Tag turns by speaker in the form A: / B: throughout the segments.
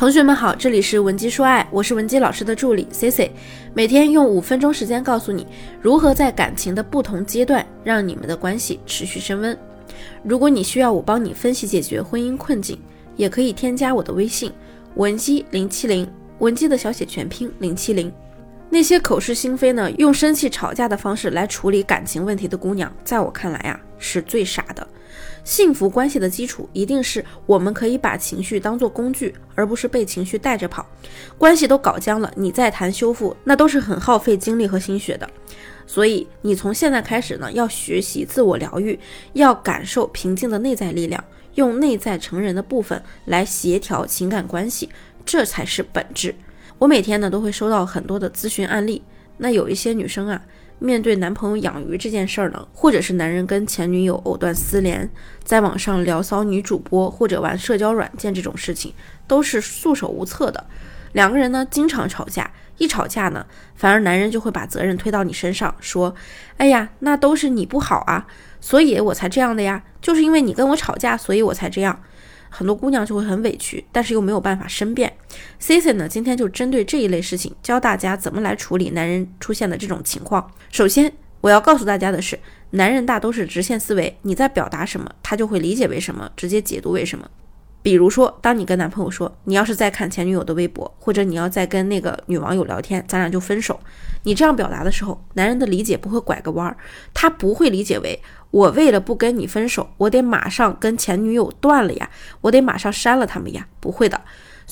A: 同学们好，这里是文姬说爱，我是文姬老师的助理 C C，每天用五分钟时间告诉你如何在感情的不同阶段让你们的关系持续升温。如果你需要我帮你分析解决婚姻困境，也可以添加我的微信文姬零七零，文姬的小写全拼零七零。那些口是心非呢，用生气吵架的方式来处理感情问题的姑娘，在我看来啊，是最傻的。幸福关系的基础一定是我们可以把情绪当做工具，而不是被情绪带着跑。关系都搞僵了，你再谈修复，那都是很耗费精力和心血的。所以你从现在开始呢，要学习自我疗愈，要感受平静的内在力量，用内在成人的部分来协调情感关系，这才是本质。我每天呢都会收到很多的咨询案例，那有一些女生啊。面对男朋友养鱼这件事儿呢，或者是男人跟前女友藕断丝连，在网上聊骚女主播或者玩社交软件这种事情，都是束手无策的。两个人呢经常吵架，一吵架呢，反而男人就会把责任推到你身上，说：“哎呀，那都是你不好啊，所以我才这样的呀，就是因为你跟我吵架，所以我才这样。”很多姑娘就会很委屈，但是又没有办法申辩。C C 呢，今天就针对这一类事情，教大家怎么来处理男人出现的这种情况。首先，我要告诉大家的是，男人大都是直线思维，你在表达什么，他就会理解为什么，直接解读为什么。比如说，当你跟男朋友说，你要是再看前女友的微博，或者你要再跟那个女网友聊天，咱俩就分手。你这样表达的时候，男人的理解不会拐个弯儿，他不会理解为。我为了不跟你分手，我得马上跟前女友断了呀，我得马上删了他们呀。不会的，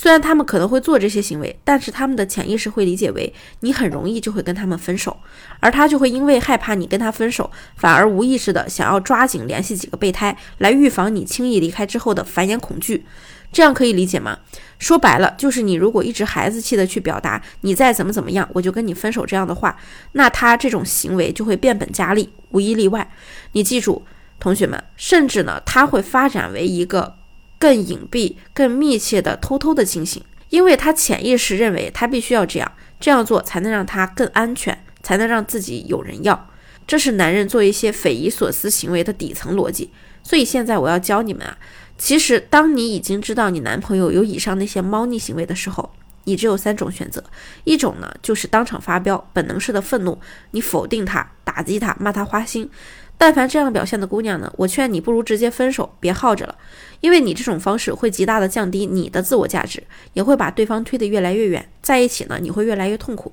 A: 虽然他们可能会做这些行为，但是他们的潜意识会理解为你很容易就会跟他们分手，而他就会因为害怕你跟他分手，反而无意识的想要抓紧联系几个备胎，来预防你轻易离开之后的繁衍恐惧。这样可以理解吗？说白了，就是你如果一直孩子气的去表达你再怎么怎么样，我就跟你分手这样的话，那他这种行为就会变本加厉，无一例外。你记住，同学们，甚至呢，他会发展为一个更隐蔽、更密切的偷偷的进行，因为他潜意识认为他必须要这样，这样做才能让他更安全，才能让自己有人要。这是男人做一些匪夷所思行为的底层逻辑。所以现在我要教你们啊。其实，当你已经知道你男朋友有以上那些猫腻行为的时候，你只有三种选择：一种呢，就是当场发飙，本能式的愤怒，你否定他、打击他、骂他花心。但凡这样表现的姑娘呢，我劝你不如直接分手，别耗着了，因为你这种方式会极大的降低你的自我价值，也会把对方推得越来越远，在一起呢，你会越来越痛苦。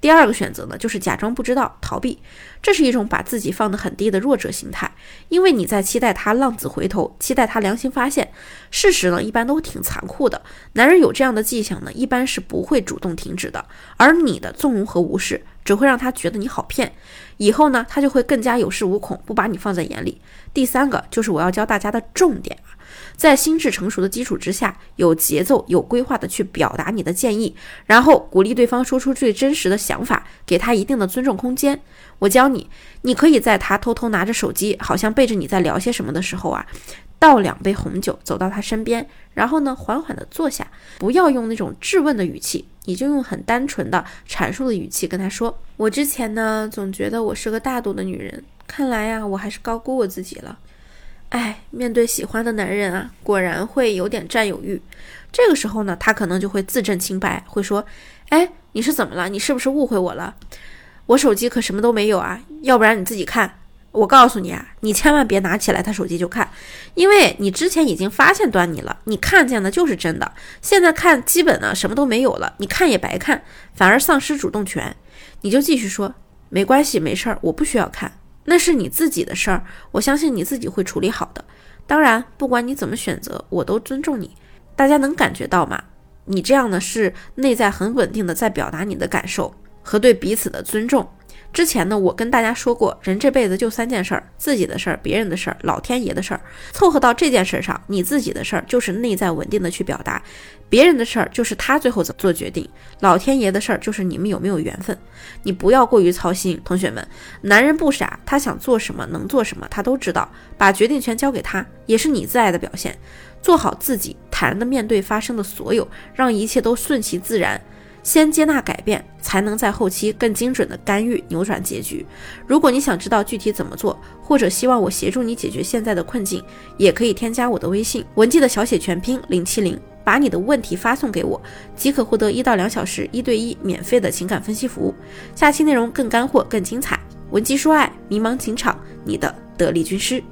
A: 第二个选择呢，就是假装不知道，逃避，这是一种把自己放得很低的弱者心态，因为你在期待他浪子回头，期待他良心发现。事实呢，一般都挺残酷的。男人有这样的迹象呢，一般是不会主动停止的，而你的纵容和无视，只会让他觉得你好骗，以后呢，他就会更加有恃无恐，不把你放在眼里。第三个就是我要教大家的重点啊。在心智成熟的基础之下，有节奏、有规划的去表达你的建议，然后鼓励对方说出最真实的想法，给他一定的尊重空间。我教你，你可以在他偷偷拿着手机，好像背着你在聊些什么的时候啊，倒两杯红酒，走到他身边，然后呢，缓缓的坐下，不要用那种质问的语气，你就用很单纯的阐述的语气跟他说：“我之前呢，总觉得我是个大度的女人，看来呀，我还是高估我自己了。”哎，面对喜欢的男人啊，果然会有点占有欲。这个时候呢，他可能就会自证清白，会说：“哎，你是怎么了？你是不是误会我了？我手机可什么都没有啊！要不然你自己看。我告诉你啊，你千万别拿起来他手机就看，因为你之前已经发现端倪了，你看见的就是真的。现在看基本呢什么都没有了，你看也白看，反而丧失主动权。你就继续说，没关系，没事儿，我不需要看。”那是你自己的事儿，我相信你自己会处理好的。当然，不管你怎么选择，我都尊重你。大家能感觉到吗？你这样呢是内在很稳定的，在表达你的感受和对彼此的尊重。之前呢，我跟大家说过，人这辈子就三件事儿：自己的事儿、别人的事儿、老天爷的事儿。凑合到这件事上，你自己的事儿就是内在稳定的去表达，别人的事儿就是他最后怎么做决定，老天爷的事儿就是你们有没有缘分。你不要过于操心，同学们，男人不傻，他想做什么能做什么，他都知道，把决定权交给他，也是你自爱的表现。做好自己，坦然的面对发生的所有，让一切都顺其自然。先接纳改变，才能在后期更精准的干预扭转结局。如果你想知道具体怎么做，或者希望我协助你解决现在的困境，也可以添加我的微信文姬的小写全拼零七零。把你的问题发送给我，即可获得一到两小时一对一免费的情感分析服务。下期内容更干货、更精彩，文姬说爱，迷茫情场，你的得力军师。